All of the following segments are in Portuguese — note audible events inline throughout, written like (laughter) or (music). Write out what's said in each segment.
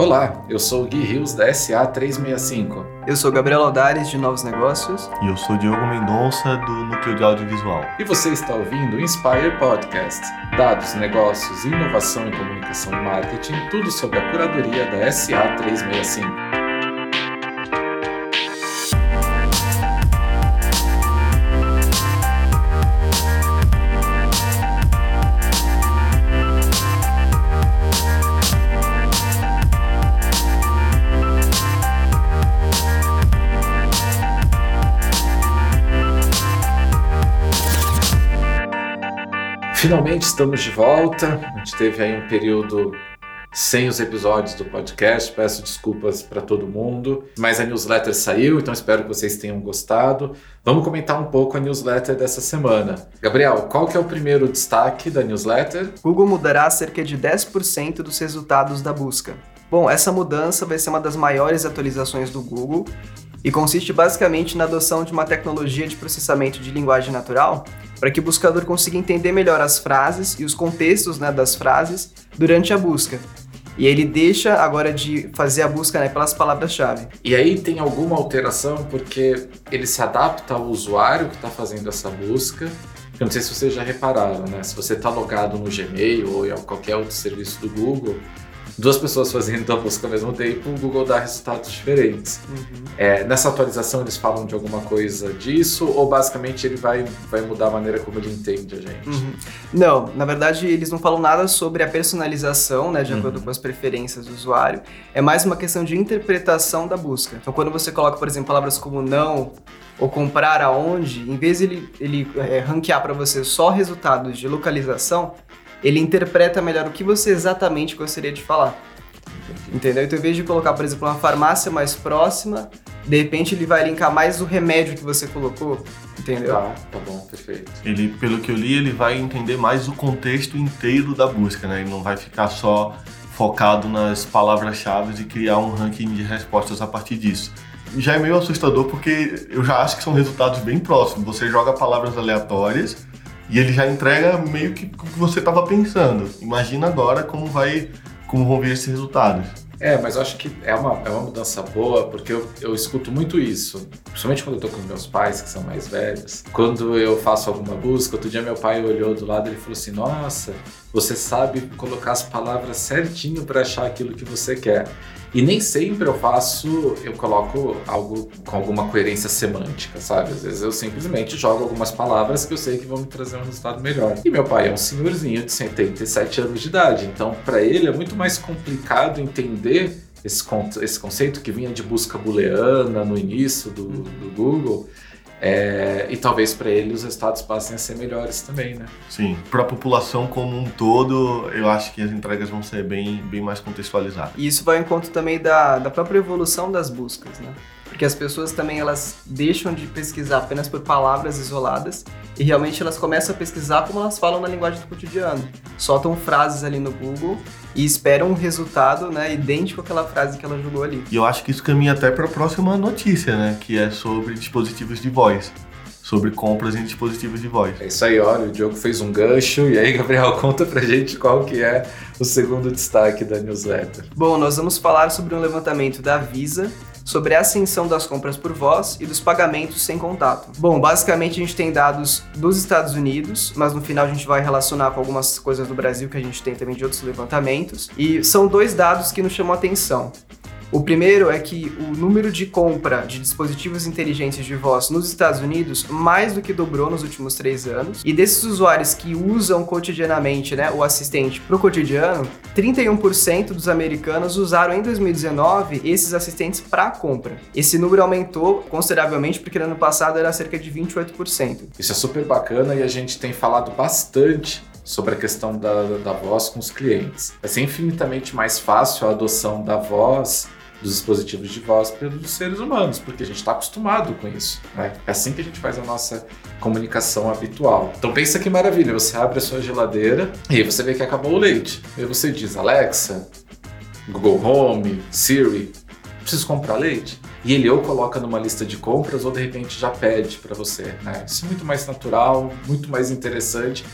Olá, eu sou o Gui Rios da SA365. Eu sou Gabriel Aldares de Novos Negócios. E eu sou Diogo Mendonça do Núcleo de Audiovisual. E você está ouvindo o Inspire Podcast. Dados, negócios, inovação em comunicação e marketing, tudo sobre a curadoria da SA365. Finalmente estamos de volta. A gente teve aí um período sem os episódios do podcast. Peço desculpas para todo mundo, mas a newsletter saiu, então espero que vocês tenham gostado. Vamos comentar um pouco a newsletter dessa semana. Gabriel, qual que é o primeiro destaque da newsletter? Google mudará cerca de 10% dos resultados da busca. Bom, essa mudança vai ser uma das maiores atualizações do Google e consiste basicamente na adoção de uma tecnologia de processamento de linguagem natural para que o buscador consiga entender melhor as frases e os contextos né, das frases durante a busca. E ele deixa agora de fazer a busca né, pelas palavras-chave. E aí tem alguma alteração porque ele se adapta ao usuário que está fazendo essa busca. Eu não sei se vocês já repararam, né? Se você está logado no Gmail ou em qualquer outro serviço do Google, duas pessoas fazendo a busca ao mesmo tempo, o Google dá resultados diferentes. Uhum. É, nessa atualização eles falam de alguma coisa disso ou basicamente ele vai, vai mudar a maneira como ele entende a gente? Uhum. Não, na verdade eles não falam nada sobre a personalização, né, de acordo uhum. com as preferências do usuário. É mais uma questão de interpretação da busca. Então quando você coloca, por exemplo, palavras como não ou comprar aonde, em vez de ele, ele é, ranquear para você só resultados de localização, ele interpreta melhor o que você exatamente gostaria de falar. Entendeu? Então, em vez de colocar, por exemplo, uma farmácia mais próxima, de repente ele vai linkar mais o remédio que você colocou. Entendeu? Tá, tá bom, perfeito. Ele, pelo que eu li, ele vai entender mais o contexto inteiro da busca, né? Ele não vai ficar só focado nas palavras-chave e criar um ranking de respostas a partir disso. Já é meio assustador porque eu já acho que são resultados bem próximos. Você joga palavras aleatórias e ele já entrega meio que o que você estava pensando. Imagina agora como vai, como vão vir esses resultados. É, mas eu acho que é uma, é uma mudança boa, porque eu, eu escuto muito isso, principalmente quando eu tô com meus pais, que são mais velhos. Quando eu faço alguma busca, outro dia meu pai olhou do lado e falou assim: Nossa, você sabe colocar as palavras certinho para achar aquilo que você quer. E nem sempre eu faço, eu coloco algo com alguma coerência semântica, sabe? Às vezes eu simplesmente jogo algumas palavras que eu sei que vão me trazer um resultado melhor. E meu pai é um senhorzinho de 77 anos de idade, então para ele é muito mais complicado entender esse, esse conceito que vinha de busca booleana no início do, do Google é, e talvez para ele os resultados passem a ser melhores também, né? Sim, para a população como um todo, eu acho que as entregas vão ser bem, bem mais contextualizadas. E isso vai em conta também da, da própria evolução das buscas, né? Porque as pessoas também elas deixam de pesquisar apenas por palavras isoladas e realmente elas começam a pesquisar como elas falam na linguagem do cotidiano. Soltam frases ali no Google e esperam um resultado né, idêntico àquela frase que ela jogou ali. E eu acho que isso caminha até para a próxima notícia, né? Que é sobre dispositivos de voz sobre compras em dispositivos de voz. É isso aí, olha, o Diogo fez um gancho. E aí, Gabriel, (laughs) conta pra gente qual que é o segundo destaque da newsletter. Bom, nós vamos falar sobre um levantamento da Visa sobre a ascensão das compras por voz e dos pagamentos sem contato. Bom, basicamente a gente tem dados dos Estados Unidos, mas no final a gente vai relacionar com algumas coisas do Brasil que a gente tem também de outros levantamentos. E são dois dados que nos chamam a atenção. O primeiro é que o número de compra de dispositivos inteligentes de voz nos Estados Unidos mais do que dobrou nos últimos três anos. E desses usuários que usam cotidianamente né, o assistente para o cotidiano, 31% dos americanos usaram em 2019 esses assistentes para compra. Esse número aumentou consideravelmente porque no ano passado era cerca de 28%. Isso é super bacana e a gente tem falado bastante sobre a questão da, da voz com os clientes. Vai ser infinitamente mais fácil a adoção da voz dos dispositivos de voz pelos seres humanos, porque a gente está acostumado com isso. Né? É assim que a gente faz a nossa comunicação habitual. Então pensa que maravilha, você abre a sua geladeira e aí você vê que acabou o leite. E aí você diz, Alexa, Google Home, Siri, preciso comprar leite? E ele ou coloca numa lista de compras ou de repente já pede para você. Né? Isso é muito mais natural, muito mais interessante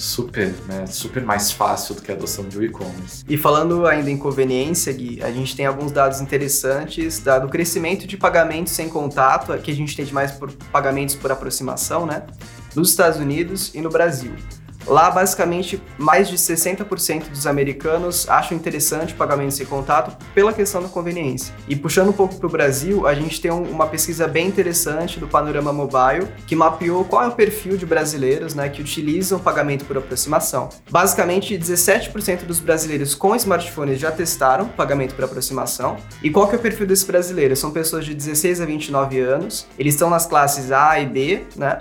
super, né, super mais fácil do que a adoção de e-commerce. E falando ainda em conveniência, Gui, a gente tem alguns dados interessantes do crescimento de pagamentos sem contato, que a gente tem mais por pagamentos por aproximação, né? Nos Estados Unidos e no Brasil. Lá, basicamente, mais de 60% dos americanos acham interessante pagamento sem contato pela questão da conveniência. E puxando um pouco para o Brasil, a gente tem uma pesquisa bem interessante do Panorama Mobile, que mapeou qual é o perfil de brasileiros né, que utilizam pagamento por aproximação. Basicamente, 17% dos brasileiros com smartphones já testaram pagamento por aproximação. E qual que é o perfil desses brasileiros? São pessoas de 16 a 29 anos, eles estão nas classes A e B, né?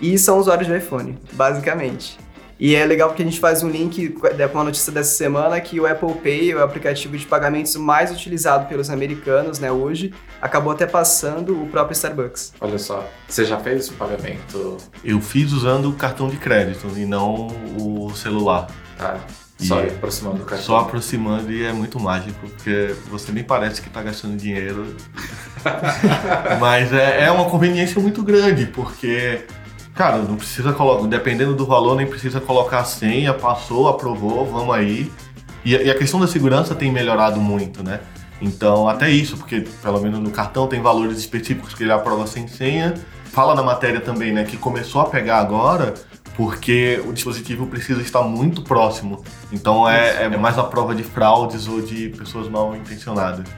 E são usuários de iPhone, basicamente. E é legal porque a gente faz um link com a notícia dessa semana que o Apple Pay, o aplicativo de pagamentos mais utilizado pelos americanos, né, hoje, acabou até passando o próprio Starbucks. Olha só, você já fez o pagamento? Eu fiz usando o cartão de crédito e não o celular. Ah, só e aproximando do cartão. Só aproximando e é muito mágico, porque você nem parece que está gastando dinheiro. (laughs) Mas é, é uma conveniência muito grande, porque Cara, não precisa colocar, dependendo do valor, nem precisa colocar a senha, passou, aprovou, vamos aí. E, e, a questão da segurança tem melhorado muito, né? Então, até isso, porque pelo menos no cartão tem valores específicos que ele aprova sem senha. Fala na matéria também, né, que começou a pegar agora porque o dispositivo precisa estar muito próximo. Então é, é mais a prova de fraudes ou de pessoas mal intencionadas.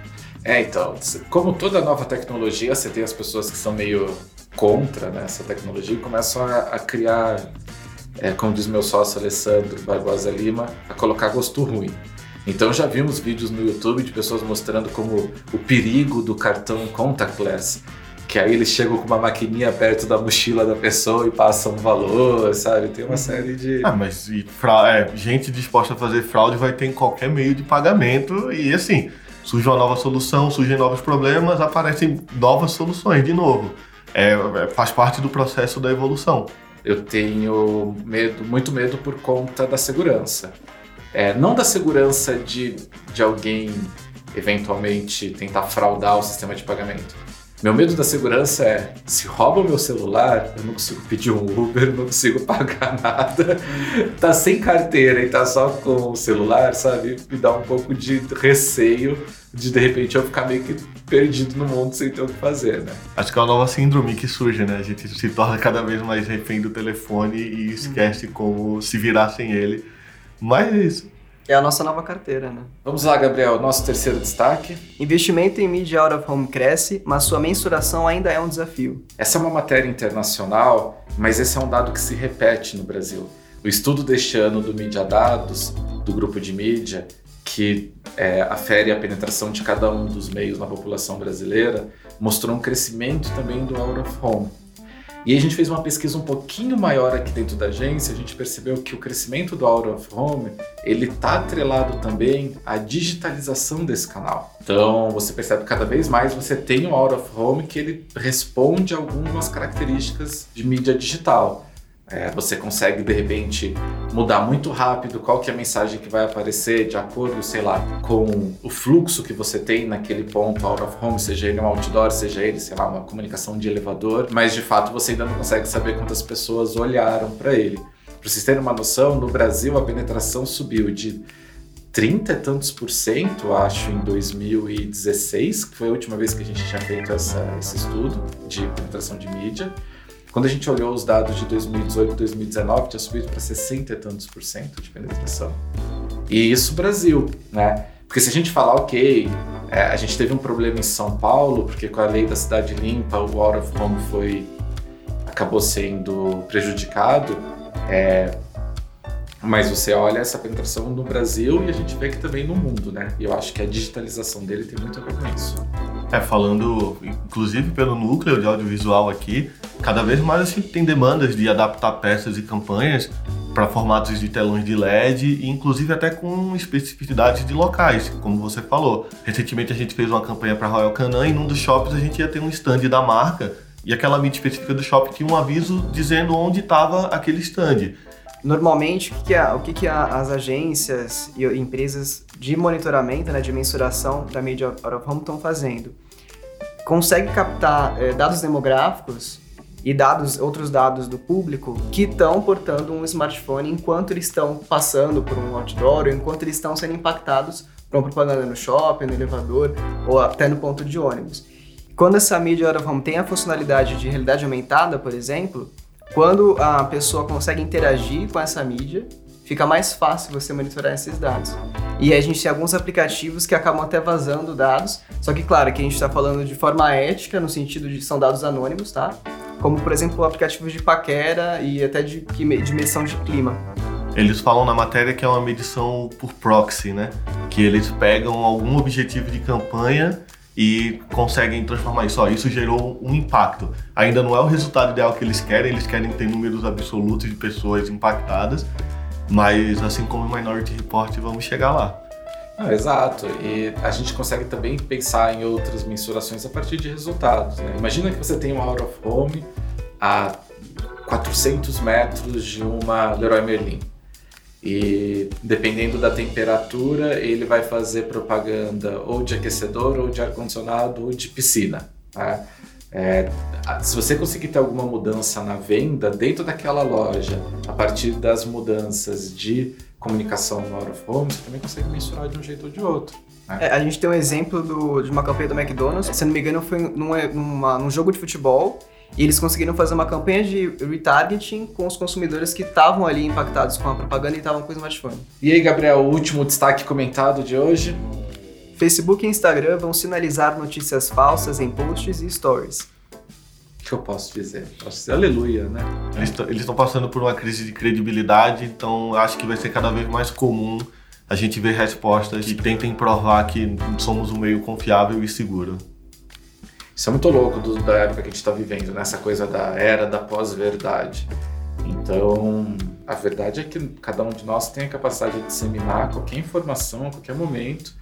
É, então, como toda nova tecnologia, você tem as pessoas que são meio contra né, essa tecnologia e começam a, a criar, é, como diz meu sócio Alessandro Barbosa Lima, a colocar gosto ruim. Então já vimos vídeos no YouTube de pessoas mostrando como o perigo do cartão contactless, que aí eles chegam com uma maquininha perto da mochila da pessoa e passam um valor, sabe? Tem uma série de. Ah, mas e fra... é, gente disposta a fazer fraude vai ter em qualquer meio de pagamento e assim, surge uma nova solução, surgem novos problemas, aparecem novas soluções de novo. É, é, faz parte do processo da evolução. Eu tenho medo, muito medo por conta da segurança. É, não da segurança de, de alguém eventualmente tentar fraudar o sistema de pagamento. Meu medo da segurança é, se rouba o meu celular, eu não consigo pedir um Uber, não consigo (laughs) pagar nada. Tá sem carteira e tá só com o celular, sabe? Me dá um pouco de receio de de repente eu ficar meio que perdido no mundo sem ter o que fazer, né? Acho que é uma nova síndrome que surge, né? A gente se torna cada vez mais refém do telefone e esquece como se virar sem ele. Mas é isso. É a nossa nova carteira, né? Vamos lá, Gabriel, nosso terceiro destaque. Investimento em mídia out of home cresce, mas sua mensuração ainda é um desafio. Essa é uma matéria internacional, mas esse é um dado que se repete no Brasil. O estudo deste ano do Mídia Dados, do grupo de mídia, que é, afere a penetração de cada um dos meios na população brasileira, mostrou um crescimento também do out of home. E a gente fez uma pesquisa um pouquinho maior aqui dentro da agência, a gente percebeu que o crescimento do out of home, ele está atrelado também à digitalização desse canal. Então, você percebe que cada vez mais você tem o out of home que ele responde a algumas características de mídia digital. É, você consegue de repente mudar muito rápido qual que é a mensagem que vai aparecer de acordo, sei lá, com o fluxo que você tem naquele ponto out of home, seja ele um outdoor, seja ele, sei lá, uma comunicação de elevador, mas de fato você ainda não consegue saber quantas pessoas olharam para ele. Para vocês terem uma noção, no Brasil a penetração subiu de 30 e tantos por cento, acho, em 2016, que foi a última vez que a gente tinha feito essa, esse estudo de penetração de mídia, quando a gente olhou os dados de 2018 e 2019, tinha subido para 60 e tantos por cento de penetração. E isso Brasil, né? Porque se a gente falar, ok, é, a gente teve um problema em São Paulo, porque com a lei da cidade limpa, o out of home foi, acabou sendo prejudicado, é, mas você olha essa penetração no Brasil e a gente vê que também no mundo, né? E eu acho que a digitalização dele tem muito a ver com isso. É, falando inclusive pelo núcleo de audiovisual aqui, cada vez mais a gente tem demandas de adaptar peças e campanhas para formatos de telões de LED inclusive até com especificidades de locais, como você falou. Recentemente a gente fez uma campanha para Royal Canin e num dos shoppings a gente ia ter um stand da marca e aquela mídia específica do shopping tinha um aviso dizendo onde estava aquele stand. Normalmente, o que, que, é, o que, que as agências e empresas de monitoramento, né, de mensuração da mídia out of home estão fazendo? Consegue captar é, dados demográficos e dados, outros dados do público que estão portando um smartphone enquanto eles estão passando por um outdoor, ou enquanto eles estão sendo impactados por uma propaganda no shopping, no elevador ou até no ponto de ônibus. Quando essa mídia out home tem a funcionalidade de realidade aumentada, por exemplo, quando a pessoa consegue interagir com essa mídia, fica mais fácil você monitorar esses dados. E a gente tem alguns aplicativos que acabam até vazando dados, só que claro que a gente está falando de forma ética, no sentido de são dados anônimos, tá? Como por exemplo aplicativos de paquera e até de, de medição de clima. Eles falam na matéria que é uma medição por proxy, né? Que eles pegam algum objetivo de campanha e conseguem transformar isso. Ó, isso gerou um impacto. Ainda não é o resultado ideal que eles querem, eles querem ter números absolutos de pessoas impactadas, mas assim como o Minority Report, vamos chegar lá. Não, exato. E a gente consegue também pensar em outras mensurações a partir de resultados. Né? Imagina que você tem um out of home a 400 metros de uma Leroy Merlin. E dependendo da temperatura, ele vai fazer propaganda ou de aquecedor, ou de ar-condicionado, ou de piscina. Tá? É, se você conseguir ter alguma mudança na venda dentro daquela loja, a partir das mudanças de comunicação no out of home, você também consegue mensurar de um jeito ou de outro. Né? É, a gente tem um exemplo do, de uma campanha do McDonald's, se não me engano, foi num, numa, num jogo de futebol e eles conseguiram fazer uma campanha de retargeting com os consumidores que estavam ali impactados com a propaganda e estavam com o smartphone. E aí, Gabriel, o último destaque comentado de hoje? Facebook e Instagram vão sinalizar notícias falsas em posts e stories. Que eu posso dizer? Posso dizer aleluia, né? Eles estão passando por uma crise de credibilidade, então acho que vai ser cada vez mais comum a gente ver respostas que tentem provar que somos um meio confiável e seguro. Isso é muito louco do, da época que a gente está vivendo, nessa né? coisa da era da pós-verdade. Então, a verdade é que cada um de nós tem a capacidade de disseminar qualquer informação a qualquer momento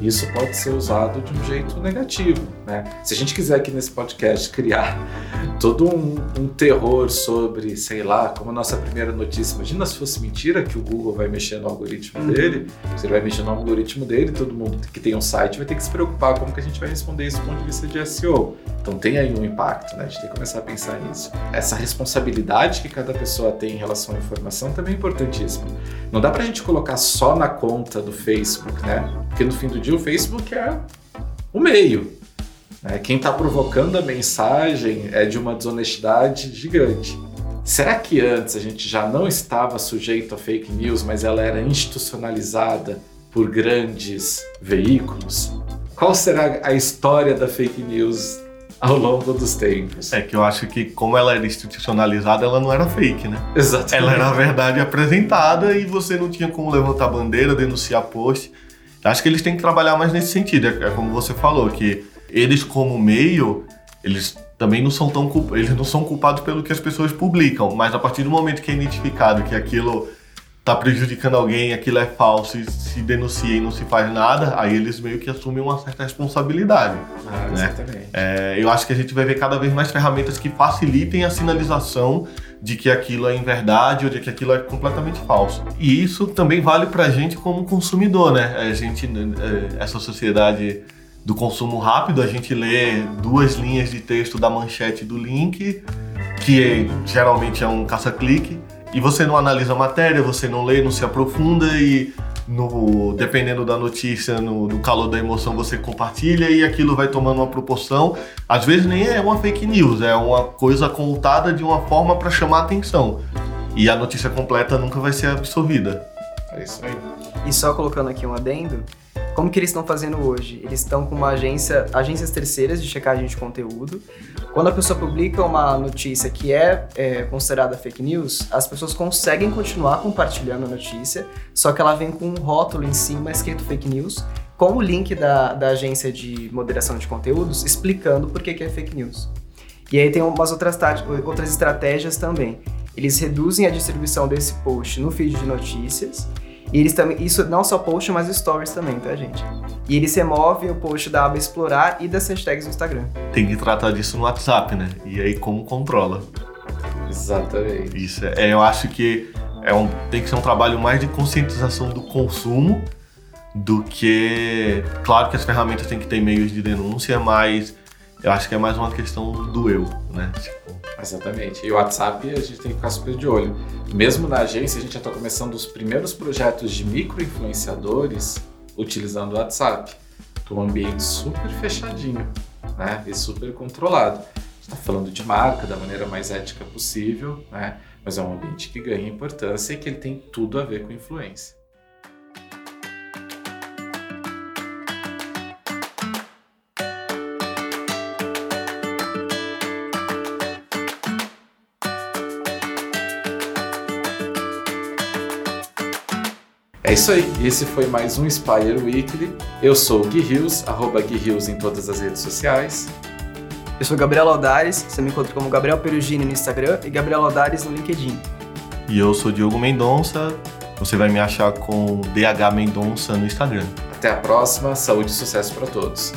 isso pode ser usado de um jeito negativo. Né? Se a gente quiser aqui nesse podcast criar (laughs) todo um, um, terror sobre, sei lá, como a nossa primeira notícia, imagina se fosse mentira que o Google vai mexer no algoritmo dele, se ele vai mexer no algoritmo dele, todo mundo que tem um site vai ter que se preocupar como que a gente vai responder isso do ponto de vista de SEO. Então tem aí um impacto, né? A gente tem que começar a pensar nisso. Essa responsabilidade que cada pessoa tem em relação à informação também é importantíssima. Não dá pra gente colocar só na conta do Facebook, né? Porque no fim do dia o Facebook é o meio. Né? Quem está provocando a mensagem é de uma desonestidade gigante. Será que antes a gente já não estava sujeito a fake news, mas ela era institucionalizada por grandes veículos? Qual será a história da fake news ao longo dos tempos? É que eu acho que, como ela era institucionalizada, ela não era fake, né? Exatamente. Ela era a verdade apresentada e você não tinha como levantar bandeira, denunciar post. Acho que eles têm que trabalhar mais nesse sentido. É, é como você falou, que eles como meio, eles também não são tão eles não são culpados pelo que as pessoas publicam, mas a partir do momento que é identificado que aquilo está prejudicando alguém, aquilo é falso e se denuncia e não se faz nada, aí eles meio que assumem uma certa responsabilidade. Ah, né? Exatamente. É, eu acho que a gente vai ver cada vez mais ferramentas que facilitem a sinalização de que aquilo é em verdade ou de que aquilo é completamente falso. E isso também vale para a gente como consumidor, né? A gente, é, essa sociedade do consumo rápido, a gente lê duas linhas de texto da manchete do link, que geralmente é um caça-clique, e você não analisa a matéria, você não lê, não se aprofunda e no, dependendo da notícia, no, no, calor da emoção, você compartilha e aquilo vai tomando uma proporção. Às vezes nem é uma fake news, é uma coisa contada de uma forma para chamar atenção. E a notícia completa nunca vai ser absorvida. É isso aí. E só colocando aqui um adendo, como que eles estão fazendo hoje? Eles estão com uma agência, agências terceiras de checagem de conteúdo. Quando a pessoa publica uma notícia que é, é considerada fake news, as pessoas conseguem continuar compartilhando a notícia, só que ela vem com um rótulo em cima escrito fake news, com o link da, da agência de moderação de conteúdos explicando por que, que é fake news. E aí tem umas outras, outras estratégias também. Eles reduzem a distribuição desse post no feed de notícias e eles também, isso não só post, mas stories também, tá, gente? E eles removem o post da aba explorar e das hashtags no Instagram. Tem que tratar disso no WhatsApp, né? E aí como controla? Exatamente. Isso, é, eu acho que é um, tem que ser um trabalho mais de conscientização do consumo do que. Claro que as ferramentas têm que ter meios de denúncia, mas eu acho que é mais uma questão do eu, né? Tipo... Exatamente. E o WhatsApp a gente tem que ficar super de olho. Mesmo na agência, a gente já está começando os primeiros projetos de micro-influenciadores utilizando o WhatsApp. Um ambiente super fechadinho né? e super controlado. Está falando de marca da maneira mais ética possível, né? mas é um ambiente que ganha importância e que ele tem tudo a ver com influência. É isso aí, esse foi mais um Spire Weekly. Eu sou o Gui Rios, arroba Gui Rios em todas as redes sociais. Eu sou Gabriel Aldares, você me encontra como Gabriel Perugini no Instagram e Gabriel Aldares no LinkedIn. E eu sou Diogo Mendonça, você vai me achar com DH Mendonça no Instagram. Até a próxima, saúde e sucesso para todos.